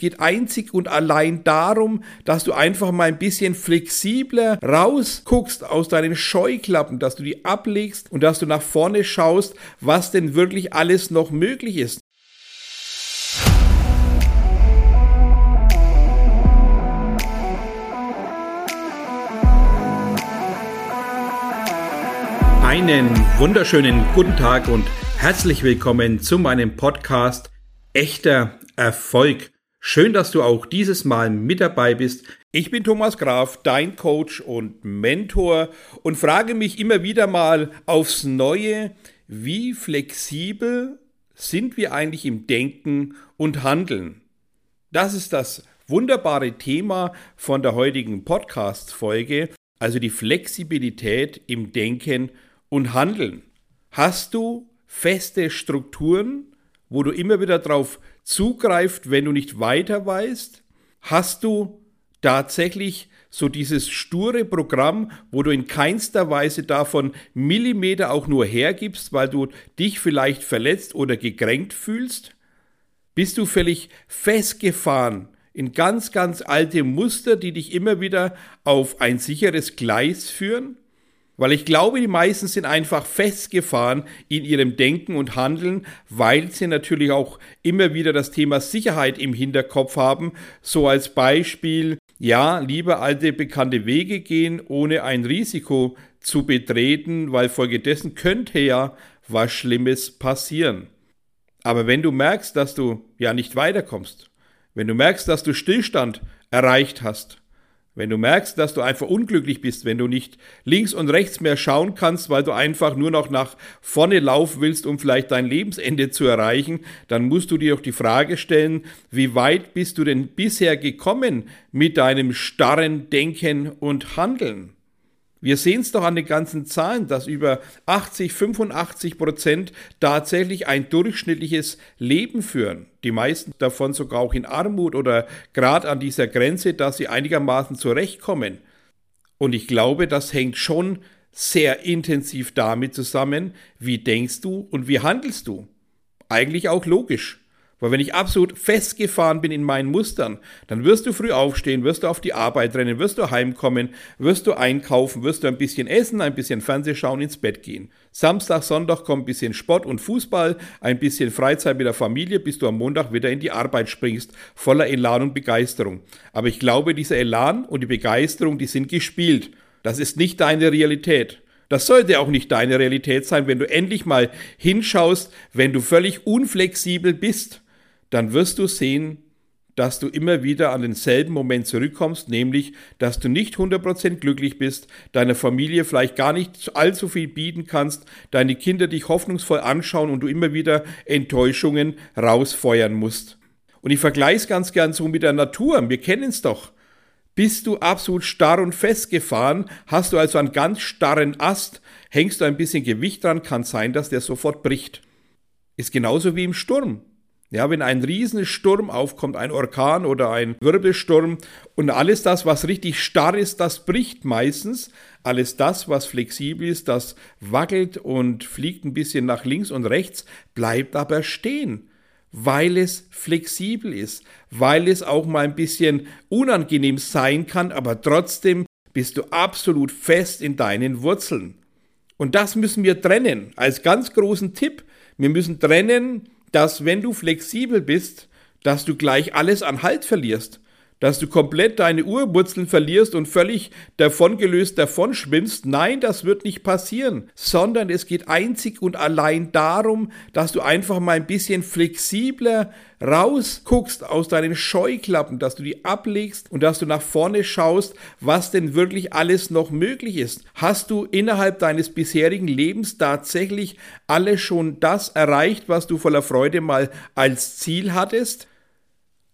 geht einzig und allein darum, dass du einfach mal ein bisschen flexibler rausguckst aus deinen Scheuklappen, dass du die ablegst und dass du nach vorne schaust, was denn wirklich alles noch möglich ist. Einen wunderschönen guten Tag und herzlich willkommen zu meinem Podcast Echter Erfolg. Schön, dass du auch dieses Mal mit dabei bist. Ich bin Thomas Graf, dein Coach und Mentor und frage mich immer wieder mal aufs Neue, wie flexibel sind wir eigentlich im Denken und Handeln? Das ist das wunderbare Thema von der heutigen Podcast-Folge, also die Flexibilität im Denken und Handeln. Hast du feste Strukturen, wo du immer wieder drauf zugreift, wenn du nicht weiter weißt? Hast du tatsächlich so dieses sture Programm, wo du in keinster Weise davon Millimeter auch nur hergibst, weil du dich vielleicht verletzt oder gekränkt fühlst? Bist du völlig festgefahren in ganz, ganz alte Muster, die dich immer wieder auf ein sicheres Gleis führen? Weil ich glaube, die meisten sind einfach festgefahren in ihrem Denken und Handeln, weil sie natürlich auch immer wieder das Thema Sicherheit im Hinterkopf haben. So als Beispiel, ja, lieber alte bekannte Wege gehen, ohne ein Risiko zu betreten, weil folgedessen könnte ja was Schlimmes passieren. Aber wenn du merkst, dass du ja nicht weiterkommst, wenn du merkst, dass du Stillstand erreicht hast, wenn du merkst, dass du einfach unglücklich bist, wenn du nicht links und rechts mehr schauen kannst, weil du einfach nur noch nach vorne laufen willst, um vielleicht dein Lebensende zu erreichen, dann musst du dir auch die Frage stellen, wie weit bist du denn bisher gekommen mit deinem starren Denken und Handeln? Wir sehen es doch an den ganzen Zahlen, dass über 80, 85 Prozent tatsächlich ein durchschnittliches Leben führen. Die meisten davon sogar auch in Armut oder gerade an dieser Grenze, dass sie einigermaßen zurechtkommen. Und ich glaube, das hängt schon sehr intensiv damit zusammen, wie denkst du und wie handelst du. Eigentlich auch logisch. Weil wenn ich absolut festgefahren bin in meinen Mustern, dann wirst du früh aufstehen, wirst du auf die Arbeit rennen, wirst du heimkommen, wirst du einkaufen, wirst du ein bisschen essen, ein bisschen Fernseh schauen, ins Bett gehen. Samstag, Sonntag kommt ein bisschen Sport und Fußball, ein bisschen Freizeit mit der Familie, bis du am Montag wieder in die Arbeit springst, voller Elan und Begeisterung. Aber ich glaube, dieser Elan und die Begeisterung, die sind gespielt. Das ist nicht deine Realität. Das sollte auch nicht deine Realität sein, wenn du endlich mal hinschaust, wenn du völlig unflexibel bist dann wirst du sehen, dass du immer wieder an denselben Moment zurückkommst, nämlich, dass du nicht 100% glücklich bist, deiner Familie vielleicht gar nicht allzu viel bieten kannst, deine Kinder dich hoffnungsvoll anschauen und du immer wieder Enttäuschungen rausfeuern musst. Und ich vergleiche es ganz gern so mit der Natur, wir kennen es doch. Bist du absolut starr und festgefahren, hast du also einen ganz starren Ast, hängst du ein bisschen Gewicht dran, kann sein, dass der sofort bricht. Ist genauso wie im Sturm. Ja, wenn ein Riesensturm aufkommt, ein Orkan oder ein Wirbelsturm und alles das, was richtig starr ist, das bricht meistens. Alles das, was flexibel ist, das wackelt und fliegt ein bisschen nach links und rechts, bleibt aber stehen, weil es flexibel ist, weil es auch mal ein bisschen unangenehm sein kann, aber trotzdem bist du absolut fest in deinen Wurzeln. Und das müssen wir trennen, als ganz großen Tipp. Wir müssen trennen, dass wenn du flexibel bist, dass du gleich alles an Halt verlierst, dass du komplett deine Urwurzeln verlierst und völlig davongelöst davon schwimmst. Nein, das wird nicht passieren, sondern es geht einzig und allein darum, dass du einfach mal ein bisschen flexibler rausguckst aus deinen Scheuklappen, dass du die ablegst und dass du nach vorne schaust, was denn wirklich alles noch möglich ist. Hast du innerhalb deines bisherigen Lebens tatsächlich alles schon das erreicht, was du voller Freude mal als Ziel hattest?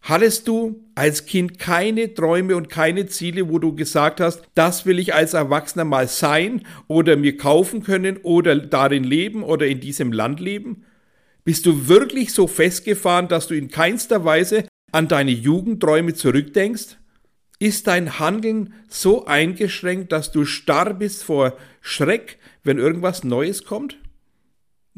Hattest du als Kind keine Träume und keine Ziele, wo du gesagt hast, das will ich als Erwachsener mal sein oder mir kaufen können oder darin leben oder in diesem Land leben? Bist du wirklich so festgefahren, dass du in keinster Weise an deine Jugendträume zurückdenkst? Ist dein Handeln so eingeschränkt, dass du starr bist vor Schreck, wenn irgendwas Neues kommt?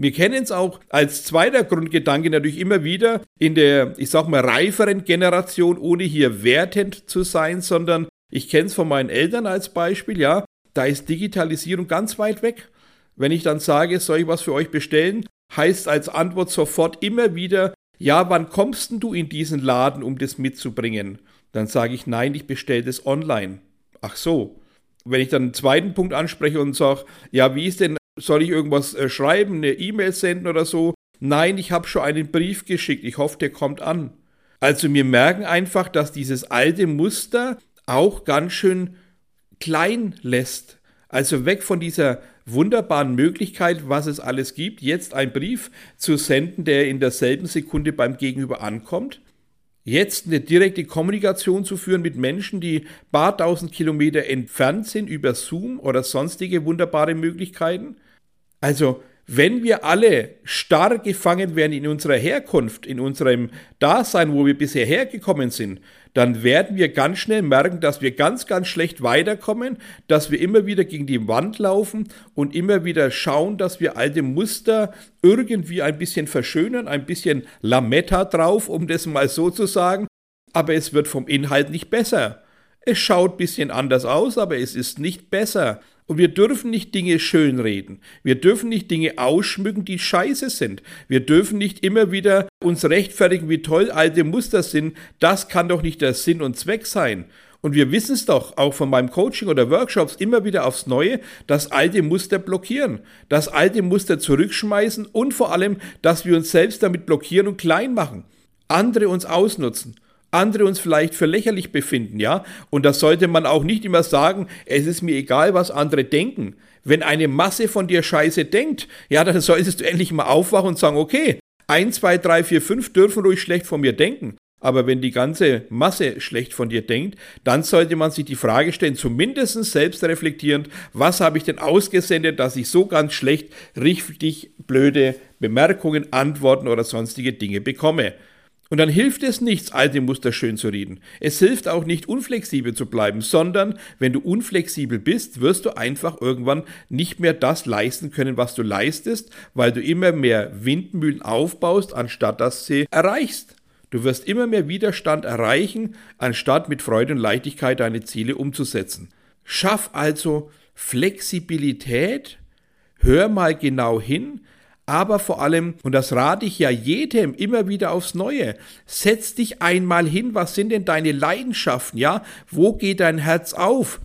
Wir kennen es auch als zweiter Grundgedanke natürlich immer wieder in der, ich sag mal, reiferen Generation, ohne hier wertend zu sein, sondern ich kenne es von meinen Eltern als Beispiel, ja, da ist Digitalisierung ganz weit weg. Wenn ich dann sage, soll ich was für euch bestellen, heißt als Antwort sofort immer wieder, ja, wann kommst denn du in diesen Laden, um das mitzubringen? Dann sage ich, nein, ich bestelle das online. Ach so. Wenn ich dann einen zweiten Punkt anspreche und sage, ja, wie ist denn soll ich irgendwas äh, schreiben, eine E-Mail senden oder so? Nein, ich habe schon einen Brief geschickt. Ich hoffe, der kommt an. Also wir merken einfach, dass dieses alte Muster auch ganz schön klein lässt. Also weg von dieser wunderbaren Möglichkeit, was es alles gibt, jetzt einen Brief zu senden, der in derselben Sekunde beim Gegenüber ankommt. Jetzt eine direkte Kommunikation zu führen mit Menschen, die paar tausend Kilometer entfernt sind über Zoom oder sonstige wunderbare Möglichkeiten. Also, wenn wir alle starr gefangen werden in unserer Herkunft, in unserem Dasein, wo wir bisher hergekommen sind, dann werden wir ganz schnell merken, dass wir ganz, ganz schlecht weiterkommen, dass wir immer wieder gegen die Wand laufen und immer wieder schauen, dass wir alte Muster irgendwie ein bisschen verschönern, ein bisschen Lametta drauf, um das mal so zu sagen, aber es wird vom Inhalt nicht besser. Es schaut ein bisschen anders aus, aber es ist nicht besser. Und wir dürfen nicht Dinge schönreden. Wir dürfen nicht Dinge ausschmücken, die scheiße sind. Wir dürfen nicht immer wieder uns rechtfertigen, wie toll alte Muster sind. Das kann doch nicht der Sinn und Zweck sein. Und wir wissen es doch auch von meinem Coaching oder Workshops immer wieder aufs Neue, dass alte Muster blockieren, dass alte Muster zurückschmeißen und vor allem, dass wir uns selbst damit blockieren und klein machen, andere uns ausnutzen andere uns vielleicht für lächerlich befinden, ja? Und das sollte man auch nicht immer sagen, es ist mir egal, was andere denken. Wenn eine Masse von dir Scheiße denkt, ja, dann solltest du endlich mal aufwachen und sagen, okay, 1, 2, 3, 4, 5 dürfen ruhig schlecht von mir denken. Aber wenn die ganze Masse schlecht von dir denkt, dann sollte man sich die Frage stellen, zumindest selbst reflektierend, was habe ich denn ausgesendet, dass ich so ganz schlecht richtig blöde Bemerkungen, Antworten oder sonstige Dinge bekomme. Und dann hilft es nichts, alte Muster schön zu reden. Es hilft auch nicht, unflexibel zu bleiben, sondern wenn du unflexibel bist, wirst du einfach irgendwann nicht mehr das leisten können, was du leistest, weil du immer mehr Windmühlen aufbaust, anstatt dass sie erreichst. Du wirst immer mehr Widerstand erreichen, anstatt mit Freude und Leichtigkeit deine Ziele umzusetzen. Schaff also Flexibilität, hör mal genau hin, aber vor allem, und das rate ich ja jedem immer wieder aufs Neue, setz dich einmal hin, was sind denn deine Leidenschaften, ja? Wo geht dein Herz auf?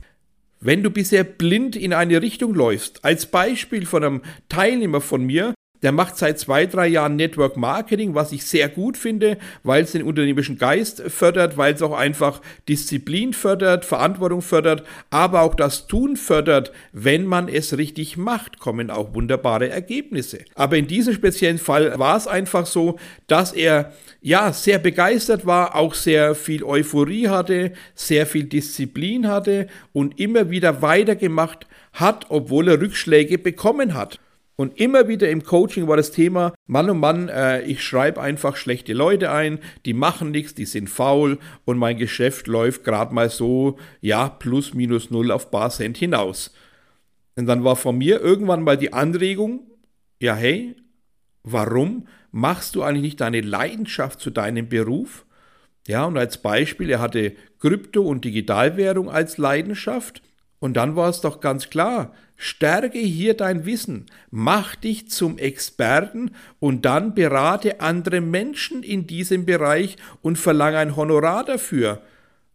Wenn du bisher blind in eine Richtung läufst, als Beispiel von einem Teilnehmer von mir, der macht seit zwei, drei Jahren Network Marketing, was ich sehr gut finde, weil es den unternehmerischen Geist fördert, weil es auch einfach Disziplin fördert, Verantwortung fördert, aber auch das Tun fördert. Wenn man es richtig macht, kommen auch wunderbare Ergebnisse. Aber in diesem speziellen Fall war es einfach so, dass er ja sehr begeistert war, auch sehr viel Euphorie hatte, sehr viel Disziplin hatte und immer wieder weitergemacht hat, obwohl er Rückschläge bekommen hat. Und immer wieder im Coaching war das Thema, Mann und oh Mann, äh, ich schreibe einfach schlechte Leute ein, die machen nichts, die sind faul und mein Geschäft läuft gerade mal so, ja, plus minus null auf Bar Cent hinaus. Und dann war von mir irgendwann mal die Anregung, ja hey, warum machst du eigentlich nicht deine Leidenschaft zu deinem Beruf? Ja, und als Beispiel, er hatte Krypto und Digitalwährung als Leidenschaft. Und dann war es doch ganz klar, Stärke hier dein Wissen, mach dich zum Experten und dann berate andere Menschen in diesem Bereich und verlange ein Honorar dafür.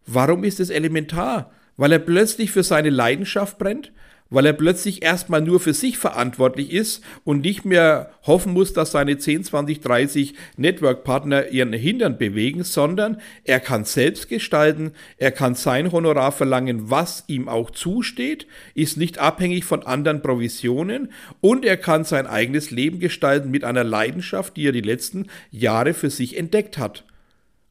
Warum ist es elementar? Weil er plötzlich für seine Leidenschaft brennt? Weil er plötzlich erstmal nur für sich verantwortlich ist und nicht mehr hoffen muss, dass seine 10, 20, 30 Network-Partner ihren Hintern bewegen, sondern er kann selbst gestalten, er kann sein Honorar verlangen, was ihm auch zusteht, ist nicht abhängig von anderen Provisionen und er kann sein eigenes Leben gestalten mit einer Leidenschaft, die er die letzten Jahre für sich entdeckt hat.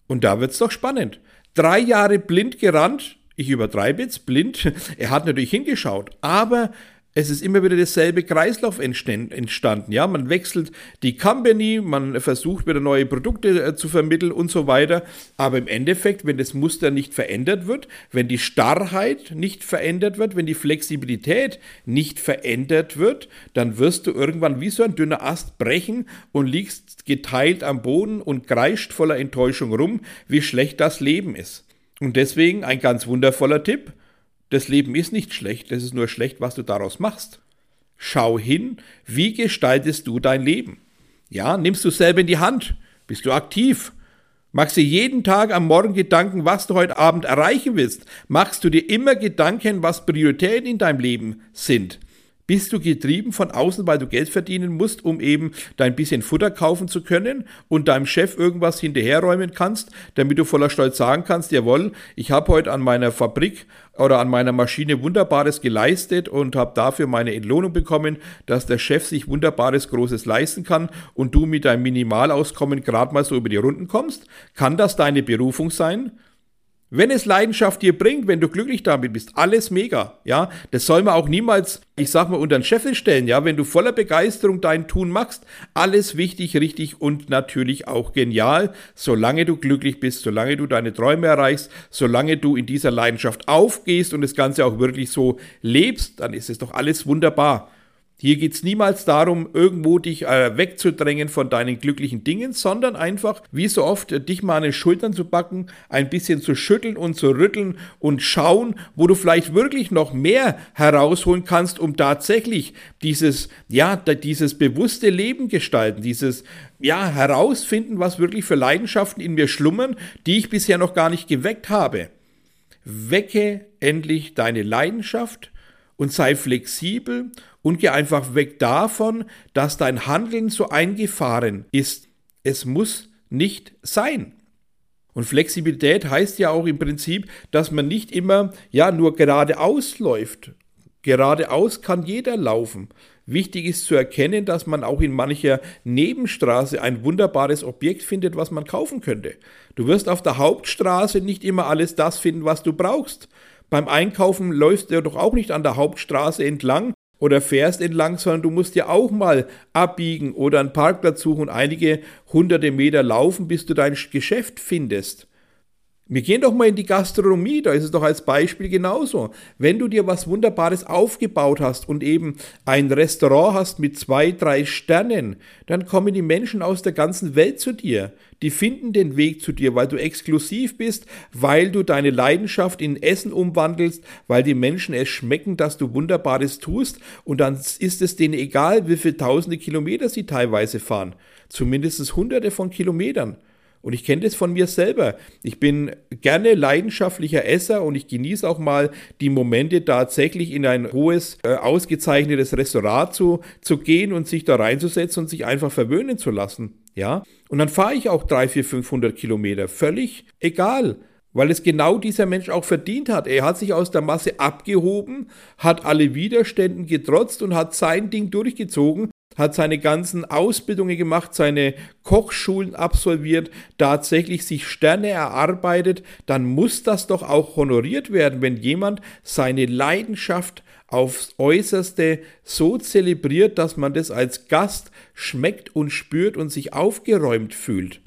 Und da wird's doch spannend. Drei Jahre blind gerannt, ich übertreibe jetzt blind, er hat natürlich hingeschaut, aber es ist immer wieder derselbe Kreislauf entstanden. Ja, man wechselt die Company, man versucht wieder neue Produkte äh, zu vermitteln und so weiter. Aber im Endeffekt, wenn das Muster nicht verändert wird, wenn die Starrheit nicht verändert wird, wenn die Flexibilität nicht verändert wird, dann wirst du irgendwann wie so ein dünner Ast brechen und liegst geteilt am Boden und kreischt voller Enttäuschung rum, wie schlecht das Leben ist. Und deswegen ein ganz wundervoller Tipp das Leben ist nicht schlecht, es ist nur schlecht, was du daraus machst. Schau hin, wie gestaltest du dein Leben? Ja, nimmst du selber in die Hand? Bist du aktiv? Machst du jeden Tag am Morgen Gedanken, was du heute Abend erreichen willst? Machst du dir immer Gedanken, was Prioritäten in deinem Leben sind? Bist du getrieben von außen, weil du Geld verdienen musst, um eben dein bisschen Futter kaufen zu können und deinem Chef irgendwas hinterherräumen kannst, damit du voller Stolz sagen kannst, jawohl, ich habe heute an meiner Fabrik oder an meiner Maschine Wunderbares geleistet und habe dafür meine Entlohnung bekommen, dass der Chef sich Wunderbares Großes leisten kann und du mit deinem Minimalauskommen gerade mal so über die Runden kommst? Kann das deine Berufung sein? Wenn es Leidenschaft dir bringt, wenn du glücklich damit bist, alles mega, ja. Das soll man auch niemals, ich sag mal, unter den Scheffel stellen, ja. Wenn du voller Begeisterung dein Tun machst, alles wichtig, richtig und natürlich auch genial, solange du glücklich bist, solange du deine Träume erreichst, solange du in dieser Leidenschaft aufgehst und das Ganze auch wirklich so lebst, dann ist es doch alles wunderbar. Hier geht es niemals darum, irgendwo dich äh, wegzudrängen von deinen glücklichen Dingen, sondern einfach, wie so oft, äh, dich mal an den Schultern zu backen, ein bisschen zu schütteln und zu rütteln und schauen, wo du vielleicht wirklich noch mehr herausholen kannst, um tatsächlich dieses, ja, dieses bewusste Leben gestalten, dieses, ja, herausfinden, was wirklich für Leidenschaften in mir schlummern, die ich bisher noch gar nicht geweckt habe. Wecke endlich deine Leidenschaft und sei flexibel und geh einfach weg davon, dass dein Handeln so eingefahren ist. Es muss nicht sein. Und Flexibilität heißt ja auch im Prinzip, dass man nicht immer ja nur geradeaus läuft. Geradeaus kann jeder laufen. Wichtig ist zu erkennen, dass man auch in mancher Nebenstraße ein wunderbares Objekt findet, was man kaufen könnte. Du wirst auf der Hauptstraße nicht immer alles das finden, was du brauchst. Beim Einkaufen läufst du doch auch nicht an der Hauptstraße entlang oder fährst entlang, sondern du musst ja auch mal abbiegen oder einen Parkplatz suchen und einige hunderte Meter laufen, bis du dein Geschäft findest. Wir gehen doch mal in die Gastronomie, da ist es doch als Beispiel genauso. Wenn du dir was Wunderbares aufgebaut hast und eben ein Restaurant hast mit zwei, drei Sternen, dann kommen die Menschen aus der ganzen Welt zu dir. Die finden den Weg zu dir, weil du exklusiv bist, weil du deine Leidenschaft in Essen umwandelst, weil die Menschen es schmecken, dass du Wunderbares tust und dann ist es denen egal, wie viele tausende Kilometer sie teilweise fahren. Zumindest hunderte von Kilometern. Und ich kenne das von mir selber. Ich bin gerne leidenschaftlicher Esser und ich genieße auch mal die Momente, tatsächlich in ein hohes, äh, ausgezeichnetes Restaurant zu, zu gehen und sich da reinzusetzen und sich einfach verwöhnen zu lassen. Ja. Und dann fahre ich auch 3, 4, 500 Kilometer. Völlig egal weil es genau dieser Mensch auch verdient hat. Er hat sich aus der Masse abgehoben, hat alle Widerständen getrotzt und hat sein Ding durchgezogen hat seine ganzen Ausbildungen gemacht, seine Kochschulen absolviert, tatsächlich sich Sterne erarbeitet, dann muss das doch auch honoriert werden, wenn jemand seine Leidenschaft aufs äußerste so zelebriert, dass man das als Gast schmeckt und spürt und sich aufgeräumt fühlt.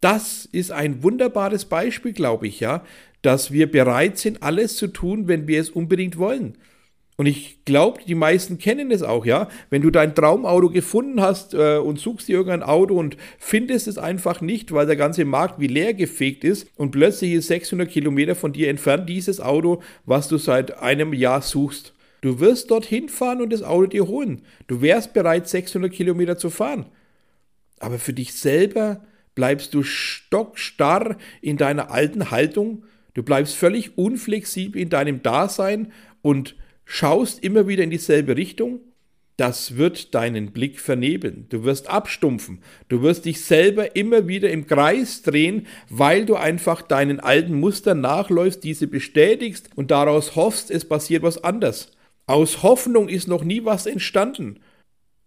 Das ist ein wunderbares Beispiel, glaube ich, ja, dass wir bereit sind, alles zu tun, wenn wir es unbedingt wollen. Und ich glaube, die meisten kennen es auch, ja. Wenn du dein Traumauto gefunden hast äh, und suchst dir irgendein Auto und findest es einfach nicht, weil der ganze Markt wie leer gefegt ist und plötzlich ist 600 Kilometer von dir entfernt dieses Auto, was du seit einem Jahr suchst. Du wirst dorthin fahren und das Auto dir holen. Du wärst bereit, 600 Kilometer zu fahren. Aber für dich selber bleibst du stockstarr in deiner alten Haltung. Du bleibst völlig unflexibel in deinem Dasein und schaust immer wieder in dieselbe Richtung, das wird deinen Blick vernebeln. Du wirst abstumpfen. Du wirst dich selber immer wieder im Kreis drehen, weil du einfach deinen alten Mustern nachläufst, diese bestätigst und daraus hoffst, es passiert was anders. Aus Hoffnung ist noch nie was entstanden.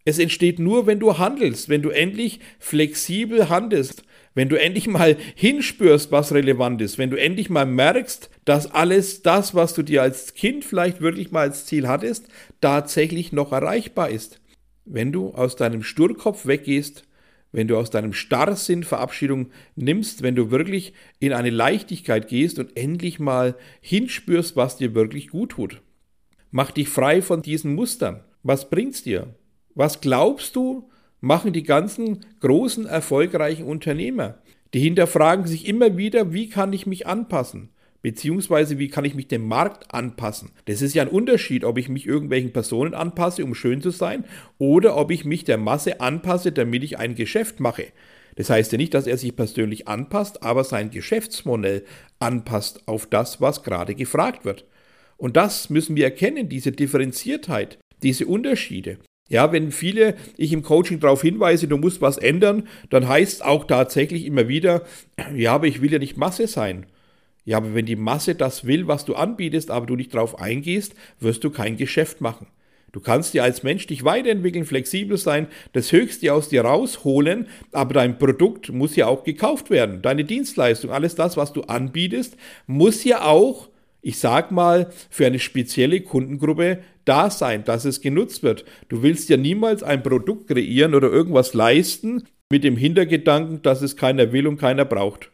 Es entsteht nur, wenn du handelst, wenn du endlich flexibel handelst, wenn du endlich mal hinspürst, was relevant ist, wenn du endlich mal merkst, dass alles das, was du dir als Kind vielleicht wirklich mal als Ziel hattest, tatsächlich noch erreichbar ist. Wenn du aus deinem Sturkopf weggehst, wenn du aus deinem Starrsinn Verabschiedung nimmst, wenn du wirklich in eine Leichtigkeit gehst und endlich mal hinspürst, was dir wirklich gut tut. Mach dich frei von diesen Mustern. Was bringt's dir? Was glaubst du, machen die ganzen großen, erfolgreichen Unternehmer. Die hinterfragen sich immer wieder, wie kann ich mich anpassen? Beziehungsweise, wie kann ich mich dem Markt anpassen? Das ist ja ein Unterschied, ob ich mich irgendwelchen Personen anpasse, um schön zu sein, oder ob ich mich der Masse anpasse, damit ich ein Geschäft mache. Das heißt ja nicht, dass er sich persönlich anpasst, aber sein Geschäftsmodell anpasst auf das, was gerade gefragt wird. Und das müssen wir erkennen, diese Differenziertheit, diese Unterschiede. Ja, wenn viele ich im Coaching darauf hinweise, du musst was ändern, dann heißt auch tatsächlich immer wieder, ja, aber ich will ja nicht Masse sein. Ja, aber wenn die Masse das will, was du anbietest, aber du nicht darauf eingehst, wirst du kein Geschäft machen. Du kannst dir als Mensch dich weiterentwickeln, flexibel sein, das Höchste aus dir rausholen, aber dein Produkt muss ja auch gekauft werden. Deine Dienstleistung, alles das, was du anbietest, muss ja auch ich sag mal, für eine spezielle Kundengruppe da sein, dass es genutzt wird. Du willst ja niemals ein Produkt kreieren oder irgendwas leisten mit dem Hintergedanken, dass es keiner will und keiner braucht.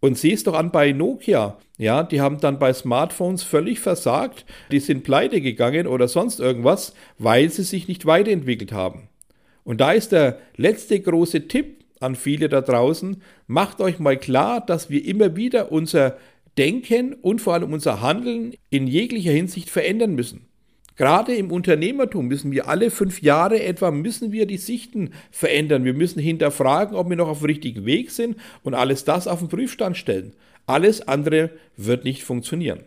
Und sieh es doch an bei Nokia. Ja, die haben dann bei Smartphones völlig versagt. Die sind pleite gegangen oder sonst irgendwas, weil sie sich nicht weiterentwickelt haben. Und da ist der letzte große Tipp an viele da draußen. Macht euch mal klar, dass wir immer wieder unser Denken und vor allem unser Handeln in jeglicher Hinsicht verändern müssen. Gerade im Unternehmertum müssen wir alle fünf Jahre etwa müssen wir die Sichten verändern. Wir müssen hinterfragen, ob wir noch auf dem richtigen Weg sind und alles das auf den Prüfstand stellen. Alles andere wird nicht funktionieren.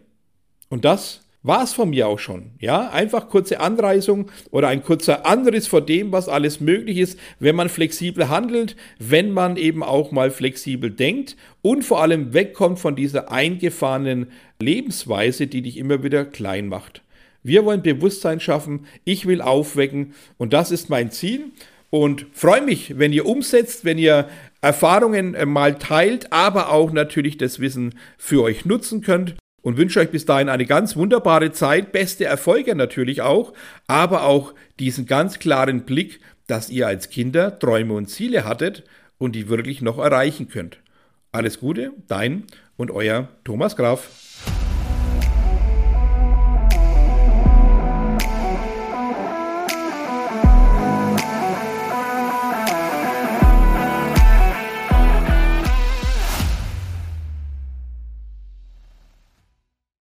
Und das war es von mir auch schon. Ja, einfach kurze Anreisung oder ein kurzer Anriss vor dem, was alles möglich ist, wenn man flexibel handelt, wenn man eben auch mal flexibel denkt und vor allem wegkommt von dieser eingefahrenen Lebensweise, die dich immer wieder klein macht. Wir wollen Bewusstsein schaffen, ich will aufwecken und das ist mein Ziel und freue mich, wenn ihr umsetzt, wenn ihr Erfahrungen äh, mal teilt, aber auch natürlich das Wissen für euch nutzen könnt und wünsche euch bis dahin eine ganz wunderbare Zeit, beste Erfolge natürlich auch, aber auch diesen ganz klaren Blick, dass ihr als Kinder Träume und Ziele hattet und die wirklich noch erreichen könnt. Alles Gute, dein und euer Thomas Graf.